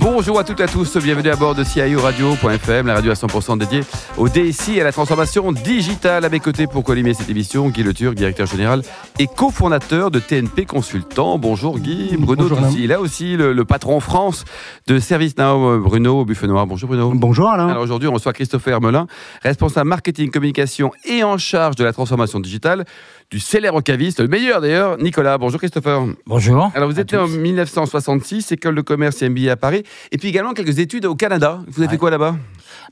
Bonjour à toutes et à tous, bienvenue à bord de CIO Radio.fm, la radio à 100% dédiée au DSI et à la transformation digitale. À mes côtés pour collimer cette émission, Guy Le Turc, directeur général et cofondateur de TNP Consultant. Bonjour Guy, Bruno Bonjour, aussi, là aussi le, le patron France de ServiceNow, Bruno Buffenoir. Bonjour Bruno. Bonjour Alain. Alors aujourd'hui, on reçoit Christopher Melin, responsable marketing, communication et en charge de la transformation digitale du célèbre caviste, le meilleur d'ailleurs, Nicolas. Bonjour Christopher. Bonjour. Alors vous né en tous. 1966, école de commerce et MBA à Paris, et puis également quelques études au Canada. Vous avez fait quoi là-bas?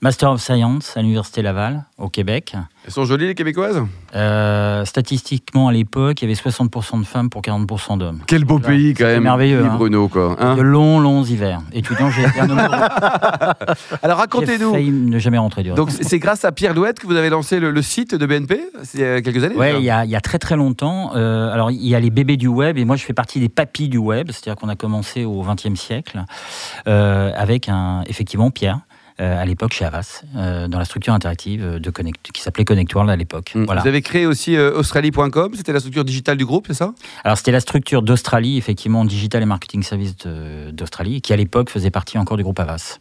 Master of Science à l'Université Laval, au Québec. Elles sont jolies les Québécoises? Euh, statistiquement, à l'époque, il y avait 60% de femmes pour 40% d'hommes. Quel beau Là, pays quand même. merveilleux, hein. Bruno quoi. hein? De longs, longs hivers. Étudiant, j'ai été un homme. Alors racontez-nous. failli ne jamais rentrer du Donc c'est grâce à Pierre Louette que vous avez lancé le, le site de BNP C'est il y a quelques années déjà il y, a, il y a très très longtemps. euh, alors, il y a les bébés du web, et moi, je fais partie des papis du web. C'est-à-dire qu'on a commencé au XXe siècle euh, avec un, effectivement Pierre. Euh, à l'époque chez Havas, euh, dans la structure interactive de Connect, qui s'appelait Connect World à l'époque. Mm. Voilà. Vous avez créé aussi euh, Australie.com, c'était la structure digitale du groupe, c'est ça? Alors c'était la structure d'Australie, effectivement, Digital et Marketing Service d'Australie, qui à l'époque faisait partie encore du groupe Avas,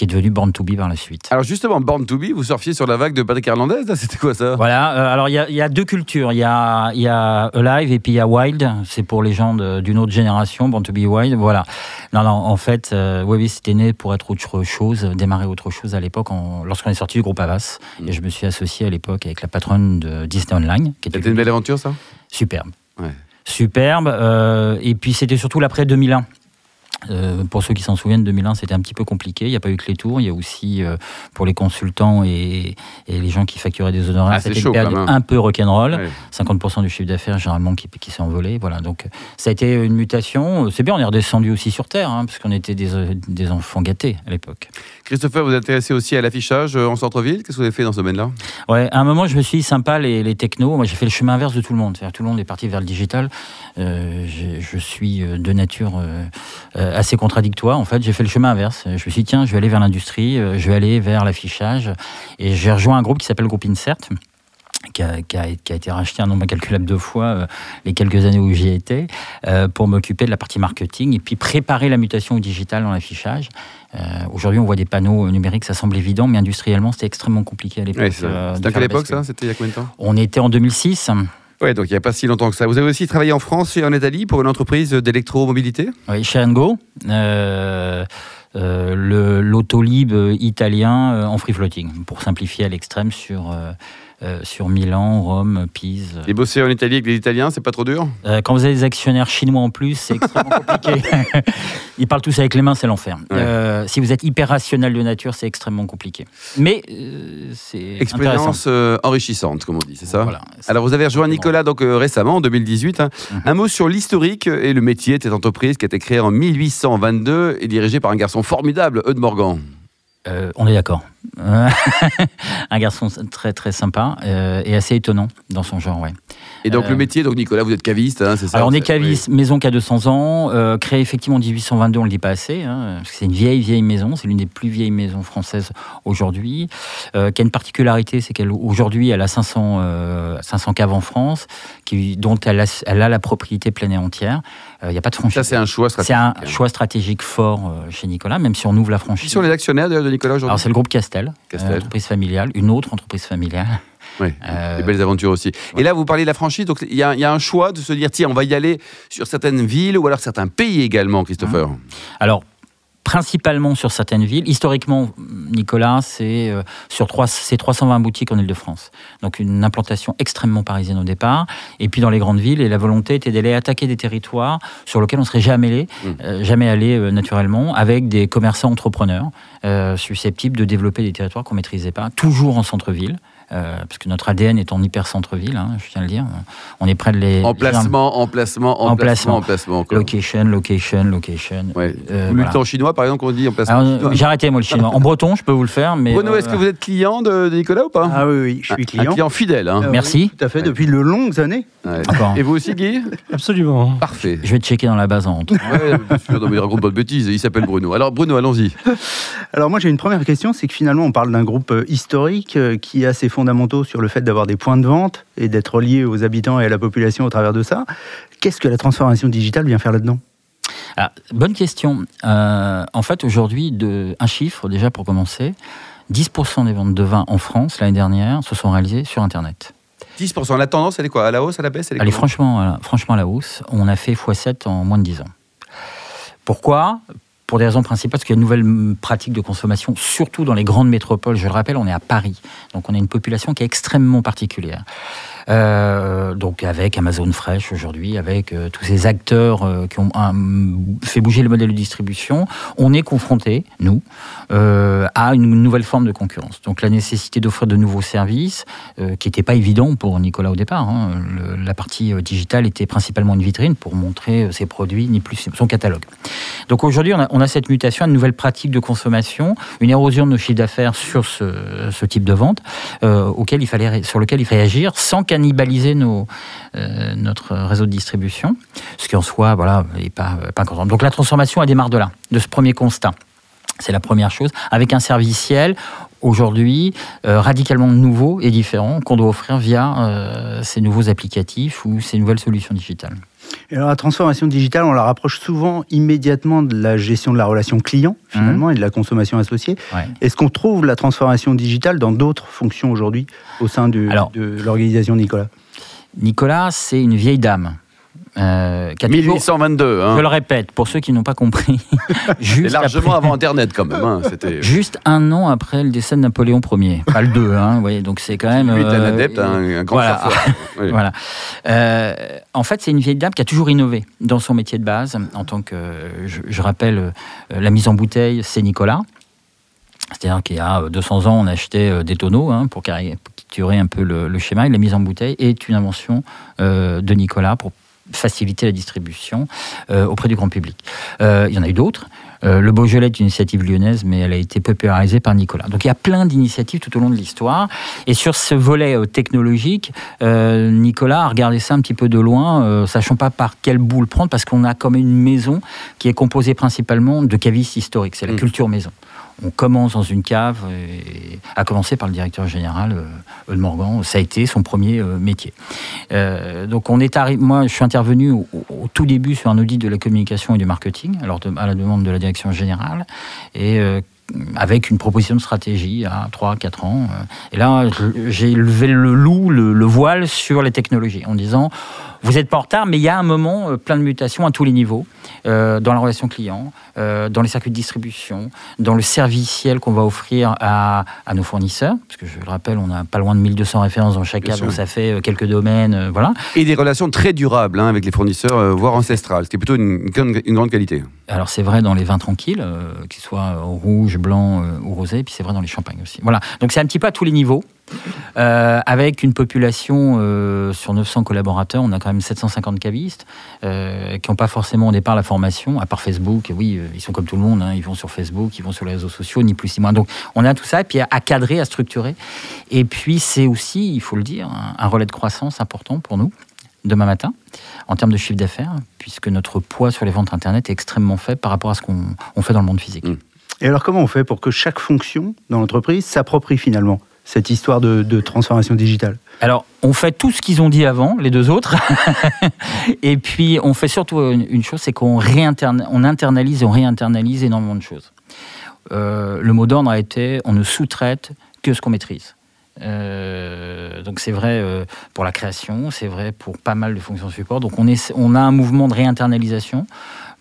qui est devenu Born to Be par la suite. Alors justement, Born to Be, vous surfiez sur la vague de Patrick Hernandez, c'était quoi ça? Voilà, euh, alors il y, a- il y a deux cultures, il y a, y a Alive et puis il y a Wild, c'est pour les gens d'une autre génération, Born to Be Wild, voilà. Non, non, en fait, euh, oui, oui, c'était né pour être autre chose, démarrer autre chose à l'époque, lorsqu'on est sorti du groupe Avas, Mm. et je me suis associé à l'époque avec la patronne de Disney Online, C'était une belle aventure ça? Superbe. Ouais. Superbe. euh, et puis c'était surtout l'après 2001. Euh, pour ceux qui s'en souviennent, 2001 c'était un petit peu compliqué. Il n'y a pas eu que les tours. Il y a aussi euh, pour les consultants et, et les gens qui facturaient des honoraires, Ah, c'était une période un peu rock'n'roll. Ouais. 50% du chiffre d'affaires généralement qui, qui s'est envolé. Voilà. Donc ça a été une mutation. C'est bien, on est redescendu aussi sur terre, hein, parce qu'on était des, euh, des enfants gâtés à l'époque. Christopher, vous êtes intéressé aussi à l'affichage en centre-ville? Qu'est-ce que vous avez fait dans ce domaine-là? Ouais, à un moment, je me suis dit, sympa les, les technos. Moi, j'ai fait le chemin inverse de tout le monde. Tout le monde est parti vers le digital. Euh, je suis de nature assez contradictoire. En fait, j'ai fait le chemin inverse. Je me suis dit, tiens, je vais aller vers l'industrie, euh, je vais aller vers l'affichage. Et j'ai rejoint un groupe qui s'appelle le groupe Insert. Qui a, qui a- qui a été racheté un nombre incalculable de fois euh, les quelques années où j'y étais, euh, pour m'occuper de la partie marketing et puis préparer la mutation au digital dans l'affichage. Euh, Aujourd'hui, on voit des panneaux numériques, ça semble évident, mais industriellement, c'était extrêmement compliqué à l'époque. Ouais, euh, C'était à quelle époque ça? C'était il y a combien de temps? On était en 2006. Ouais, donc il n'y a pas si longtemps que ça. Vous avez aussi travaillé en France et en Italie pour une entreprise d'électromobilité? Oui, chez Go, euh, euh, l'autolib italien euh, en free floating, pour simplifier à l'extrême sur, euh, euh, sur Milan, Rome, Pise. Et bosser en Italie avec les Italiens, c'est pas trop dur? Euh, quand vous avez des actionnaires chinois en plus, c'est extrêmement compliqué. Ils parlent tous avec les mains, c'est l'enfer. Ouais. Euh, si vous êtes hyper rationnel de nature, c'est extrêmement compliqué. Mais c'est. Expérience enrichissante, comme on dit, c'est ça? Voilà. Alors vous avez rejoint Nicolas donc récemment en 2018. hein. Mhm. Un mot sur l'historique et le métier de cette entreprise qui a été créée en 1822 et dirigée par un garçon formidable, Eudes Morgan. On est d'accord. Euh, un garçon très très sympa euh, et assez étonnant dans son genre, ouais. Et donc Euh, le métier, donc Nicolas, vous êtes caviste, hein, c'est ça? Alors on est C'est- caviste, maison qui a 200 ans, euh, créée effectivement en 1822, on ne le dit pas assez, hein, parce que c'est une vieille vieille maison, c'est l'une des plus vieilles maisons françaises aujourd'hui, euh, qui a une particularité, c'est qu'elle aujourd'hui elle a 500, euh, 500 caves en France, qui, dont elle a, elle a la propriété pleine et entière. Euh, Il n'y a pas de Ça franchise. c'est un choix C'est stratégique. un choix stratégique fort euh, chez Nicolas, même si on ouvre la Qui franchise. sont les actionnaires de Nicolas Alors aujourd'hui c'est le groupe Castel, Castel. euh, entreprise familiale, une autre entreprise familiale. Oui, Euh, des belles aventures aussi. Et là, vous parlez de la franchise, donc il y, a il y a un choix de se dire, tiens, on va y aller sur certaines villes ou alors certains pays également, Christopher. Alors, principalement sur certaines villes. Historiquement, Nicolas, c'est euh, sur trois, c'est 320 boutiques en Ile-de-France. Donc une implantation extrêmement parisienne au départ. Et puis dans les grandes villes, et la volonté était d'aller attaquer des territoires sur lesquels on serait jamais allé, Mm. euh, jamais allé euh, naturellement, avec des commerçants entrepreneurs euh, susceptibles de développer des territoires qu'on maîtrisait pas, toujours en centre-ville. parce que notre ADN est en hyper centre-ville, hein, je tiens à le dire. On est près de les emplacement, emplacement, emplacement, emplacement. Location, location, location. Ouais. le temps chinois, par exemple, on dit emplacement. J'ai arrêté moi le chinois. En breton, je peux vous le faire, mais. Bruno, est-ce que vous êtes client de, Nicolas ou pas Ah oui, oui, je suis client. Un client fidèle. Hein. Merci. tout à fait, depuis de longues années. Et vous aussi, Guy? Absolument. Parfait. Je vais checker dans la base en honte. Ouais, bien sûr, non, mais il raconte pas de bêtises. Il s'appelle Bruno. Alors, Bruno, allons-y. Alors, moi, j'ai une première question c'est que finalement, on parle d'un groupe euh, historique euh, qui a ses fondamentaux sur le fait d'avoir des points de vente et d'être lié aux habitants et à la population au travers de ça. Qu'est-ce que la transformation digitale vient faire là-dedans? Ah, bonne question. Euh, en fait, aujourd'hui, un chiffre déjà pour commencer 10% des ventes de vin en France l'année dernière se sont réalisées sur Internet. 10%. La tendance, elle est quoi? À la hausse, à la baisse Elle est, franchement, franchement à la hausse. On a fait x7 en moins de 10 ans. Pourquoi? Pour des raisons principales, parce qu'il y a une nouvelle pratique de consommation, surtout dans les grandes métropoles. Je le rappelle, on est à Paris, donc on a une population qui est extrêmement particulière. Euh, donc avec Amazon Fresh aujourd'hui, avec euh, tous ces acteurs euh, qui ont fait bouger le modèle de distribution, on est confronté, nous, à une nouvelle forme de concurrence. Donc la nécessité d'offrir de nouveaux services, qui n'était pas évident pour Nicolas au départ. Hein. la partie digitale était principalement une vitrine pour montrer ses produits, ni plus son catalogue. Donc aujourd'hui, on a, cette mutation, une nouvelle pratique de consommation, une érosion de nos chiffres d'affaires sur ce, ce, type de vente, auquel il fallait, sur lequel il fallait agir sans cannibaliser nos, euh, notre réseau de distribution, ce qui en soi voilà, n'est pas, pas content. Donc la transformation, elle démarre de là, de ce premier constat. C'est la première chose, avec un serviciel aujourd'hui euh, radicalement nouveau et différent qu'on doit offrir via euh, ces nouveaux applicatifs ou ces nouvelles solutions digitales. Et alors la transformation digitale, on la rapproche souvent immédiatement de la gestion de la relation client, finalement, mmh. et de la consommation associée. Est-ce qu'on trouve la transformation digitale dans d'autres fonctions aujourd'hui au sein de l'organisation Nicolas? Nicolas, c'est une vieille dame. Euh, 1822. Hein. Je le répète, pour ceux qui n'ont pas compris. juste largement avant Internet, quand même. Hein, juste un an après le décès de Napoléon Ier. Pas le 2, hein, voyez, donc c'est quand même. Lui est un euh, adepte, un, grand Voilà. voilà. Euh, en fait, c'est une vieille dame qui a toujours innové dans son métier de base. En tant que. Je, rappelle, euh, la mise en bouteille, c'est Nicolas. C'est-à-dire qu'il y a 200 ans, on achetait des tonneaux hein, pour caricaturer un peu le, le, schéma. Et la mise en bouteille est une invention de Nicolas pour faciliter la distribution euh, auprès du grand public. Euh, il y en a eu d'autres. Euh, le Beaujolais est une initiative lyonnaise, mais elle a été popularisée par Nicolas. Donc il y a plein d'initiatives tout au long de l'histoire. Et sur ce volet technologique, Nicolas a regardé ça un petit peu de loin, sachant pas par quelle boule prendre, parce qu'on a comme une maison qui est composée principalement de cavistes historiques. C'est la mmh. culture maison on commence dans une cave, et, à commencer par le directeur général euh, Morgan. Ça a été son premier euh, métier. Euh, donc on est moi, je suis intervenu au, tout début sur un audit de la communication et du marketing, alors à la demande de la direction générale, et avec une proposition de stratégie à 3-4 ans. Et là, j'ai levé le loup, le, voile sur les technologies, en disant vous n'êtes pas en retard, mais il y a un moment plein de mutations à tous les niveaux. Euh, dans la relation client, euh, dans les circuits de distribution, dans le serviciel qu'on va offrir à, nos fournisseurs, parce que je le rappelle, on a pas loin de 1200 références dans chaque cas, donc ça fait euh, quelques domaines, voilà. Et des relations très durables hein, avec les fournisseurs, voire ancestrales, ce qui est plutôt une, grande qualité. Alors c'est vrai dans les vins tranquilles, qu'ils soient rouge, blanc ou rosé, puis c'est vrai dans les champagnes aussi. Voilà, donc c'est un petit peu à tous les niveaux. Euh, avec une population euh, sur 900 collaborateurs, on a quand même 750 cavistes euh, qui n'ont pas forcément au départ la formation, à part Facebook. Oui, ils sont comme tout le monde, hein, ils vont sur Facebook, ils vont sur les réseaux sociaux, ni plus ni moins. Donc on a tout ça, et puis à, cadrer, à structurer. Et puis c'est aussi, il faut le dire, un, relais de croissance important pour nous demain matin en termes de chiffre d'affaires, puisque notre poids sur les ventes Internet est extrêmement faible par rapport à ce qu'on fait dans le monde physique. Et alors comment on fait pour que chaque fonction dans l'entreprise s'approprie finalement? Cette histoire de, transformation digitale alors, on fait tout ce qu'ils ont dit avant, les deux autres. et puis, on fait surtout une, chose, c'est qu'on on internalise et on réinternalise énormément de choses. Euh, le mot d'ordre a été on ne sous-traite que ce qu'on maîtrise. Euh, donc c'est vrai euh, pour la création, c'est vrai pour pas mal de fonctions support. Donc on, est, on a un mouvement de réinternalisation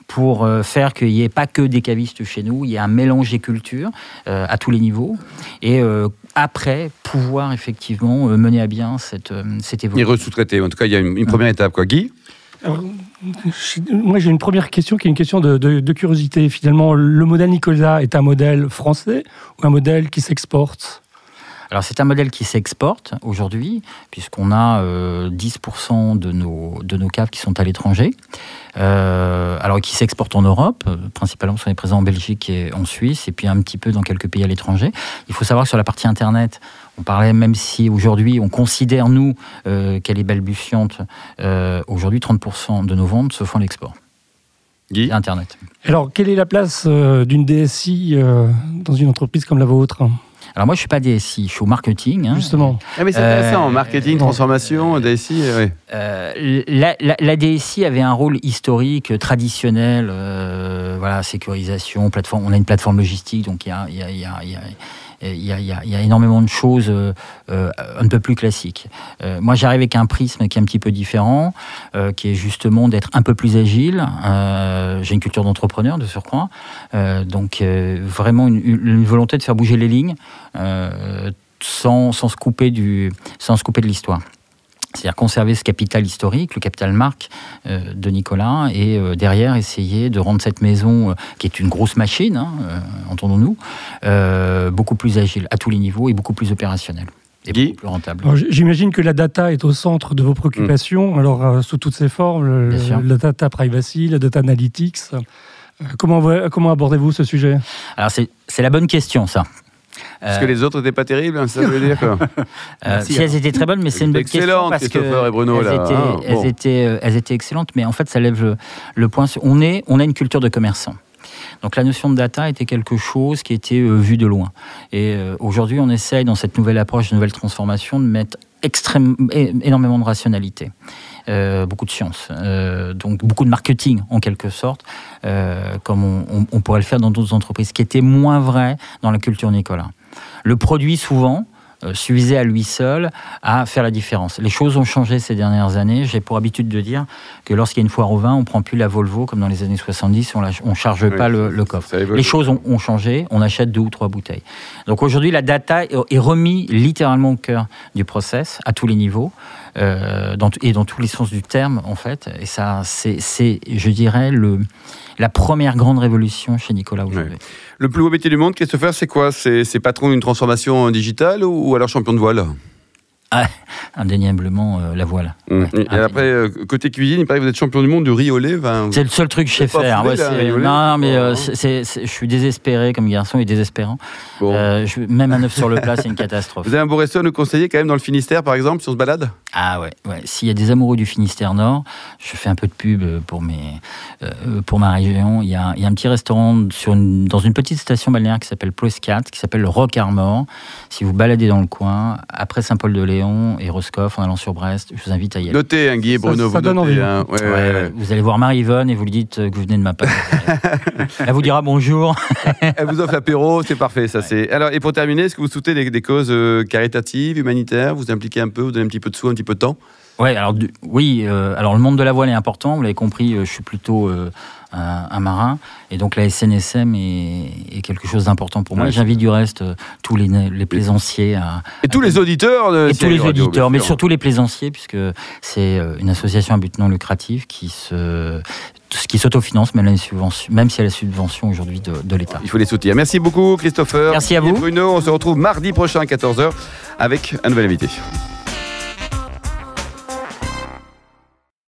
pour euh, faire qu'il n'y ait pas que des cavistes chez nous, il y a un mélange des cultures euh, à tous les niveaux. Et euh, après, pouvoir effectivement mener à bien cette, cette évolution. Et sous-traiter, en tout cas, il y a une, première étape. Quoi. Guy? Moi, j'ai une première question qui est une question de, de, curiosité. Finalement, le modèle Nicolas est un modèle français ou un modèle qui s'exporte? Alors c'est un modèle qui s'exporte aujourd'hui, puisqu'on a 10% de nos, de nos caves qui sont à l'étranger. alors qui s'exportent en Europe, principalement on est présent en Belgique et en Suisse, et puis un petit peu dans quelques pays à l'étranger. Il faut savoir que sur la partie Internet, on parlait, même si aujourd'hui on considère, nous, euh, qu'elle est balbutiante, euh, aujourd'hui 30% de nos ventes se font à l'export. Guy Internet. Alors, quelle est la place euh, d'une DSI dans une entreprise comme la vôtre? Alors moi, je suis pas DSI, je suis au marketing. Hein. Justement. Ah, mais c'est intéressant, marketing, transformation, DSI, oui. la, la, DSI avait un rôle historique, traditionnel, voilà, sécurisation, plateforme. On a une plateforme logistique, donc il y a, y a il y, a, énormément de choses euh, euh, un peu plus classiques. Euh, moi, j'arrive avec un prisme qui est un petit peu différent, qui est justement d'être un peu plus agile. J'ai une culture d'entrepreneur, de surcroît. donc, vraiment une, volonté de faire bouger les lignes sans, sans, se couper du, sans se couper de l'histoire. C'est-à-dire conserver ce capital historique, le capital marque euh, de Nicolas, et euh, derrière essayer de rendre cette maison, euh, qui est une grosse machine, hein, entendons-nous, beaucoup plus agile à tous les niveaux et beaucoup plus opérationnelle. Et beaucoup plus rentable. J'imagine que la data est au centre de vos préoccupations, mm. alors sous toutes ses formes, la data privacy, la data analytics. comment, comment abordez-vous ce sujet? Alors c'est la bonne question, ça. Parce que les autres n'étaient pas terribles, hein, ça veut dire euh, Si elles étaient très bonnes, mais c'est une bonne question parce que et Bruno, elles, étaient, elles, étaient, euh, elles, étaient, excellentes, mais en fait, ça lève le, point. On, est, on a une culture de commerçant. Donc la notion de data était quelque chose qui était euh, vu de loin. Et aujourd'hui, on essaye, dans cette nouvelle approche, de nouvelle transformation, de mettre extrême, énormément de rationalité. Beaucoup de science, donc beaucoup de marketing en quelque sorte, comme on, on, pourrait le faire dans d'autres entreprises, ce qui était moins vrai dans la culture Nicolas. Le produit, souvent, euh, suffisait à lui seul à faire la différence. Les choses ont changé ces dernières années. J'ai pour habitude de dire que lorsqu'il y a une foire au vin, on prend plus la Volvo comme dans les années 70, on ne charge pas le, coffre. Les choses ont, changé, on achète deux ou trois bouteilles. Donc aujourd'hui, la data est remise littéralement au cœur du process, à tous les niveaux. Euh, et dans tous les sens du terme, en fait. Et ça, c'est, je dirais, le, la première grande révolution chez Nicolas aujourd'hui. Le plus beau métier du monde, Christopher, c'est quoi? C'est, patron d'une transformation digitale ou alors champion de voile? Ah, indéniablement euh, la voile. Mmh. et après, euh, côté cuisine, il paraît que vous êtes champion du monde du riz au lait. c'est le seul truc que je sais faire. non, mais euh, je suis désespéré comme garçon et désespérant. même un œuf sur le plat, c'est une catastrophe. Vous avez un beau resto à nous conseiller quand même dans le Finistère, par exemple, si on se balade? Ah ouais, ouais. S'il y a des amoureux du Finistère Nord, je fais un peu de pub pour, mes, pour ma région. Il y, a, il y a un petit restaurant sur dans une petite station balnéaire qui s'appelle Ploescat, qui s'appelle le Rock Armor. Si vous baladez dans le coin, après Et Roscoff en allant sur Brest. Je vous invite à y aller. Notez, hein, Guy et Bruno, ça, vous donne envie. Hein. Vous allez voir Marie-Yvonne et vous lui dites que vous venez de ma part. Elle vous dira bonjour. Elle vous offre l'apéro, c'est parfait. Ça, c'est. Alors, et pour terminer, est-ce que vous soutenez des, causes euh, caritatives, humanitaires Vous impliquez un peu, vous donnez un petit peu de sous, un petit peu de temps? Ouais, alors oui, euh, alors le monde de la voile est important. Vous l'avez compris, euh, je suis plutôt un, marin. Et donc la SNSM est, quelque chose d'important pour moi. J'invite du reste euh, tous les, les plaisanciers à... Et tous les auditeurs de Et tous les auditeurs, mais surtout les plaisanciers, puisque c'est euh, une association à but non lucratif qui se qui s'autofinance, même, même si elle a la subvention aujourd'hui de, de l'État. Il faut les soutenir. Merci beaucoup, Christopher. Merci à vous. Bruno, on se retrouve mardi prochain à 14h avec un nouvel invité.